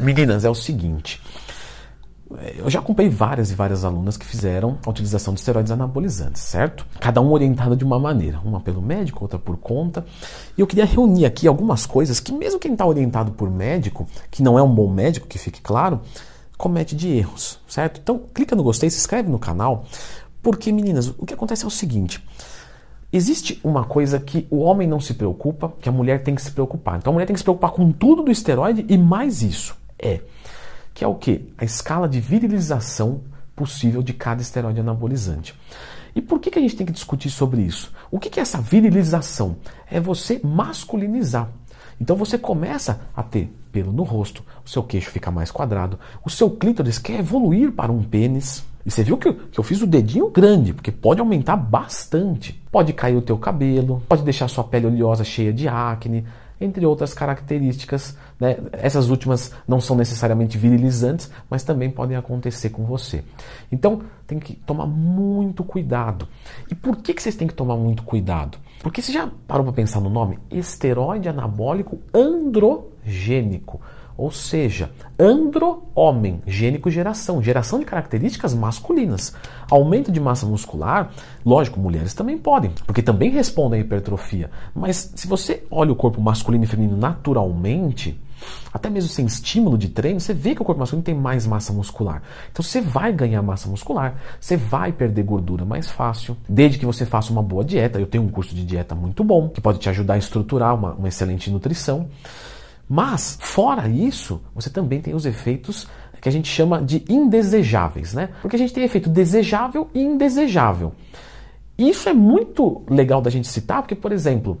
Meninas, é o seguinte. Eu já acompanhei várias e várias alunas que fizeram a utilização de esteroides anabolizantes, certo? Cada um orientado de uma maneira, uma pelo médico, outra por conta. E eu queria reunir aqui algumas coisas que, mesmo quem está orientado por médico, que não é um bom médico, que fique claro, comete de erros, certo? Então, clica no gostei, se inscreve no canal, porque, meninas, o que acontece é o seguinte. Existe uma coisa que o homem não se preocupa, que a mulher tem que se preocupar. Então a mulher tem que se preocupar com tudo do esteroide e mais isso. É que é o que? A escala de virilização possível de cada esteroide anabolizante. E por que, que a gente tem que discutir sobre isso? O que, que é essa virilização? É você masculinizar. Então você começa a ter pelo no rosto, o seu queixo fica mais quadrado, o seu clítoris quer evoluir para um pênis. E você viu que eu, que eu fiz o dedinho grande, porque pode aumentar bastante. Pode cair o teu cabelo, pode deixar sua pele oleosa cheia de acne, entre outras características. Né? Essas últimas não são necessariamente virilizantes, mas também podem acontecer com você. Então tem que tomar muito cuidado. E por que, que vocês têm que tomar muito cuidado? Porque você já parou para pensar no nome? Esteroide anabólico androgênico. Ou seja, andro-homem, gênico geração, geração de características masculinas. Aumento de massa muscular, lógico, mulheres também podem, porque também respondem à hipertrofia. Mas se você olha o corpo masculino e feminino naturalmente, até mesmo sem estímulo de treino, você vê que o corpo masculino tem mais massa muscular. Então você vai ganhar massa muscular, você vai perder gordura mais fácil, desde que você faça uma boa dieta. Eu tenho um curso de dieta muito bom, que pode te ajudar a estruturar uma, uma excelente nutrição. Mas, fora isso, você também tem os efeitos que a gente chama de indesejáveis, né? Porque a gente tem efeito desejável e indesejável. Isso é muito legal da gente citar, porque, por exemplo,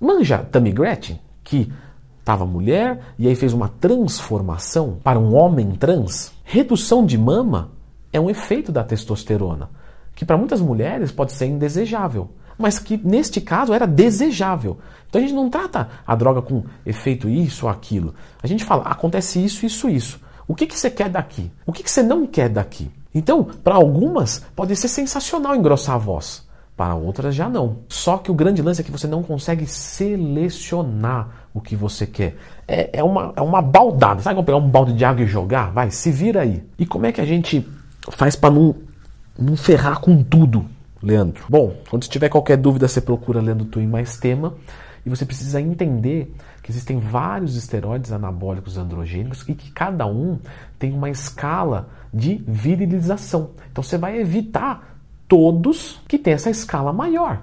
manja Tammy Gretchen, que estava mulher e aí fez uma transformação para um homem trans. Redução de mama é um efeito da testosterona, que para muitas mulheres pode ser indesejável mas que neste caso era desejável. Então a gente não trata a droga com efeito isso ou aquilo. A gente fala, acontece isso, isso, isso. O que, que você quer daqui? O que, que você não quer daqui? Então, para algumas, pode ser sensacional engrossar a voz. Para outras, já não. Só que o grande lance é que você não consegue selecionar o que você quer. É, é, uma, é uma baldada. Sabe como pegar um balde de água e jogar? Vai, se vira aí. E como é que a gente faz para não, não ferrar com tudo? Leandro. Bom, quando tiver qualquer dúvida, você procura Leandro Twin mais tema. E você precisa entender que existem vários esteroides anabólicos androgênicos e que cada um tem uma escala de virilização. Então você vai evitar todos que têm essa escala maior,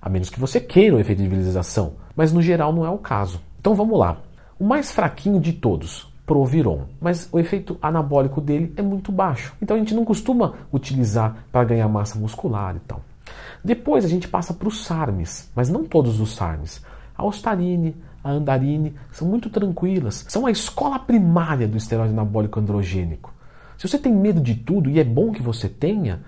a menos que você queira o efeito de virilização. Mas no geral não é o caso. Então vamos lá. O mais fraquinho de todos, Proviron, mas o efeito anabólico dele é muito baixo. Então a gente não costuma utilizar para ganhar massa muscular e tal. Depois a gente passa para os SARMs, mas não todos os SARMs. A Ostarine, a Andarine são muito tranquilas, são a escola primária do esteroide anabólico androgênico. Se você tem medo de tudo e é bom que você tenha,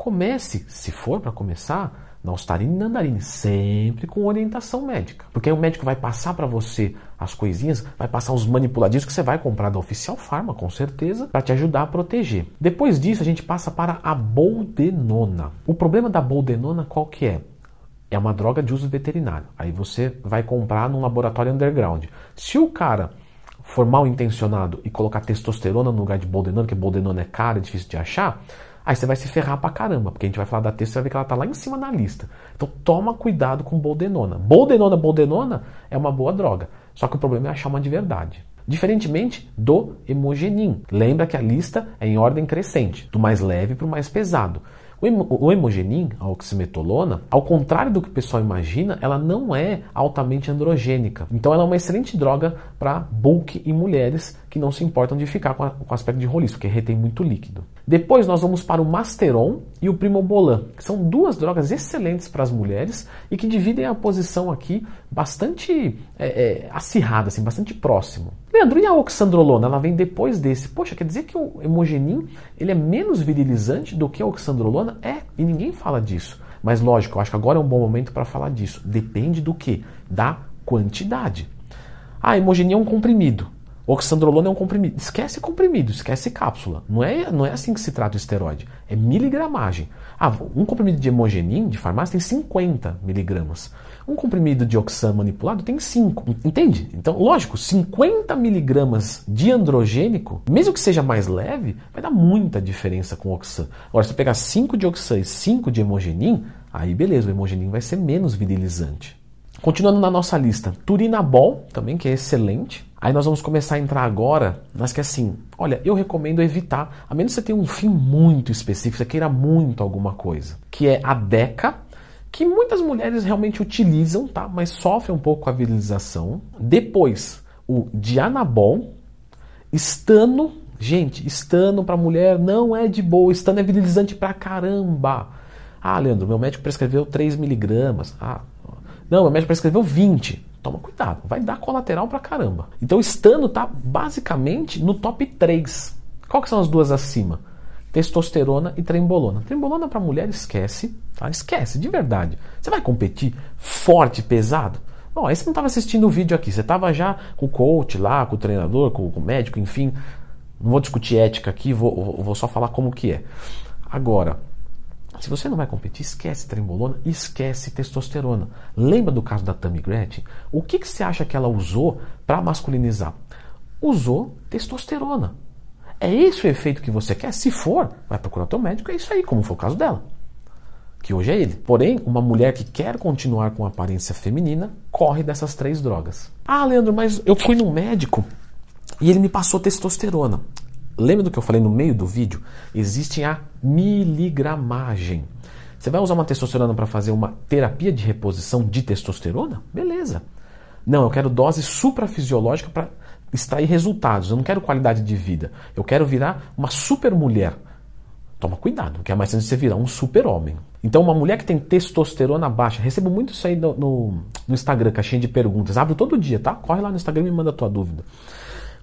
comece, se for para começar, na Ostarine e na Andarine, sempre com orientação médica. Porque aí o médico vai passar para você as coisinhas, vai passar os manipuladinhos que você vai comprar da Oficial Pharma, com certeza, para te ajudar a proteger. Depois disso, a gente passa para a boldenona. O problema da boldenona qual que é? É uma droga de uso veterinário. Aí você vai comprar num laboratório underground. Se o cara for mal intencionado e colocar testosterona no lugar de boldenona, porque boldenona é cara, é difícil de achar, Aí você vai se ferrar pra caramba, porque a gente vai falar da texto, você vai ver que ela tá lá em cima na lista. Então toma cuidado com boldenona. Boldenona, boldenona é uma boa droga. Só que o problema é achar uma de verdade. Diferentemente do hemogenin. Lembra que a lista é em ordem crescente, do mais leve para o mais pesado. O hemogenin, a oximetolona, ao contrário do que o pessoal imagina, ela não é altamente androgênica. Então ela é uma excelente droga para bulk em mulheres que não se importam de ficar com, o aspecto de roliço, porque retém muito líquido. Depois nós vamos para o Masteron e o Primobolan, que são duas drogas excelentes para as mulheres e que dividem a posição aqui bastante é, é, acirrada, assim, bastante próximo. Leandro, e a oxandrolona? Ela vem depois desse. Poxa, quer dizer que o hemogenin ele é menos virilizante do que a oxandrolona? É, e ninguém fala disso. Mas lógico, eu acho que agora é um bom momento para falar disso. Depende do que? Da quantidade. Ah, hemogenin é um comprimido. Oxandrolona é um comprimido. Esquece comprimido, esquece cápsula. Não é, não é assim que se trata o esteroide. É miligramagem. Ah, um comprimido de hemogenin de farmácia tem 50 miligramas. Um comprimido de oxan manipulado tem 5. Entende? Então, lógico, 50 miligramas de androgênico, mesmo que seja mais leve, vai dar muita diferença com oxan. Agora, se você pegar 5 de oxan e 5 de hemogenin, aí beleza, o hemogenin vai ser menos virilizante. Continuando na nossa lista, turinabol, também que é excelente. Aí nós vamos começar a entrar agora nas que assim, olha, eu recomendo evitar, a menos que você tenha um fim muito específico, você queira muito alguma coisa, que é a DECA, que muitas mulheres realmente utilizam, tá? Mas sofrem um pouco com a virilização. Depois, o Dianabol, estano, gente, estano para mulher não é de boa, estano é virilizante pra caramba. Ah, Leandro, meu médico prescreveu 3 miligramas. Ah, não, meu médico prescreveu 20. Toma cuidado, vai dar colateral pra caramba. Então o estano tá basicamente no top 3. Qual que são as duas acima? Testosterona e trembolona. Trembolona para mulher esquece, tá? Esquece, de verdade. Você vai competir forte, pesado? Bom, aí você não estava assistindo o vídeo aqui, você estava já com o coach lá, com o treinador, com, com o médico, enfim. Não vou discutir ética aqui, vou, vou só falar como que é. Agora, se você não vai competir, esquece trembolona esquece testosterona. Lembra do caso da Tammy Gretchen? O que, que você acha que ela usou para masculinizar? Usou testosterona. É esse o efeito que você quer? Se for, vai procurar teu médico, é isso aí, como foi o caso dela. Que hoje é ele. Porém, uma mulher que quer continuar com aparência feminina corre dessas três drogas. Ah, Leandro, mas eu fui no médico e ele me passou testosterona. Lembra do que eu falei no meio do vídeo? Existe a miligramagem. Você vai usar uma testosterona para fazer uma terapia de reposição de testosterona? Beleza. Não, eu quero dose suprafisiológica para extrair resultados. Eu não quero qualidade de vida. Eu quero virar uma super mulher. Toma cuidado, porque é mais chance de você virar um super homem. Então, uma mulher que tem testosterona baixa, recebo muito isso aí no, no, no Instagram, caixinha de perguntas. Abro todo dia, tá? Corre lá no Instagram e me manda a tua dúvida.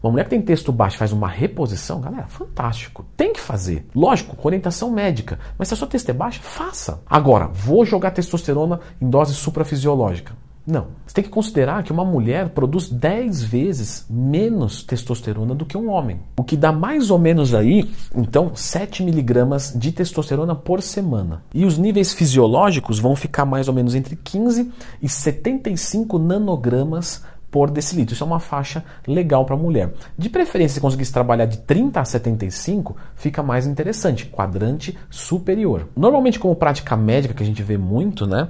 Uma mulher que tem texto baixo faz uma reposição, galera, fantástico. Tem que fazer. Lógico, com orientação médica. Mas se a sua texto é baixa, faça. Agora, vou jogar testosterona em dose suprafisiológica. Não. Você tem que considerar que uma mulher produz 10 vezes menos testosterona do que um homem. O que dá mais ou menos aí, então, 7 miligramas de testosterona por semana. E os níveis fisiológicos vão ficar mais ou menos entre 15 e 75 nanogramas por decilitro. Isso é uma faixa legal para mulher. De preferência, se conseguisse trabalhar de 30 a 75, fica mais interessante, quadrante superior. Normalmente, como prática médica que a gente vê muito, né,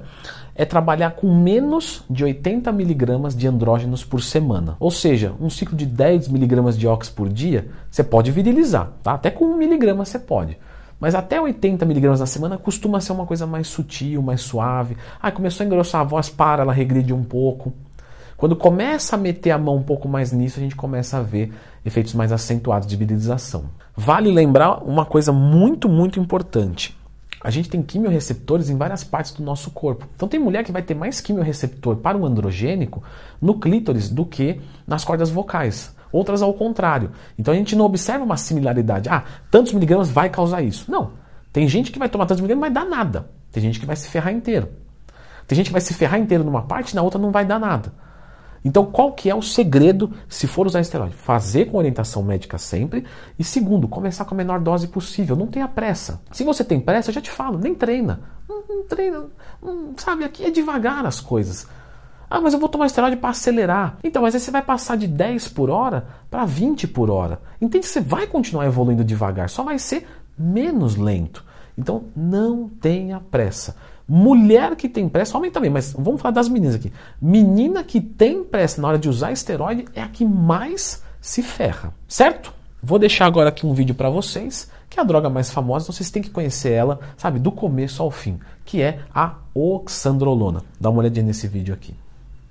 é trabalhar com menos de 80 miligramas de andrógenos por semana. Ou seja, um ciclo de 10 miligramas de ox por dia, você pode virilizar, tá? Até com 1 miligrama você pode. Mas até 80 miligramas na semana costuma ser uma coisa mais sutil, mais suave. Ah, começou a engrossar a voz, para, ela regride um pouco. Quando começa a meter a mão um pouco mais nisso, a gente começa a ver efeitos mais acentuados de virilização. Vale lembrar uma coisa muito, muito importante. A gente tem quimiorreceptores em várias partes do nosso corpo. Então tem mulher que vai ter mais quimiorreceptor para o androgênico no clítoris do que nas cordas vocais. Outras ao contrário. Então a gente não observa uma similaridade. Ah, tantos miligramas vai causar isso. Não. Tem gente que vai tomar tantos miligramas e vai dar nada. Tem gente que vai se ferrar inteiro. Tem gente que vai se ferrar inteiro numa parte e na outra não vai dar nada. Então, qual que é o segredo se for usar esteroide? Fazer com orientação médica sempre. E segundo, começar com a menor dose possível. Não tenha pressa. Se você tem pressa, eu já te falo, nem treina. Não, não treina. Não, sabe, aqui é devagar as coisas. Ah, mas eu vou tomar esteroide para acelerar. Então, mas aí você vai passar de 10 por hora para 20 por hora. Entende? Você vai continuar evoluindo devagar, só vai ser menos lento. Então, não tenha pressa. Mulher que tem pressa, homem também, mas vamos falar das meninas aqui. Menina que tem pressa na hora de usar esteroide é a que mais se ferra, certo? Vou deixar agora aqui um vídeo para vocês, que é a droga mais famosa, então vocês têm que conhecer ela, sabe, do começo ao fim, que é a oxandrolona. Dá uma olhadinha nesse vídeo aqui.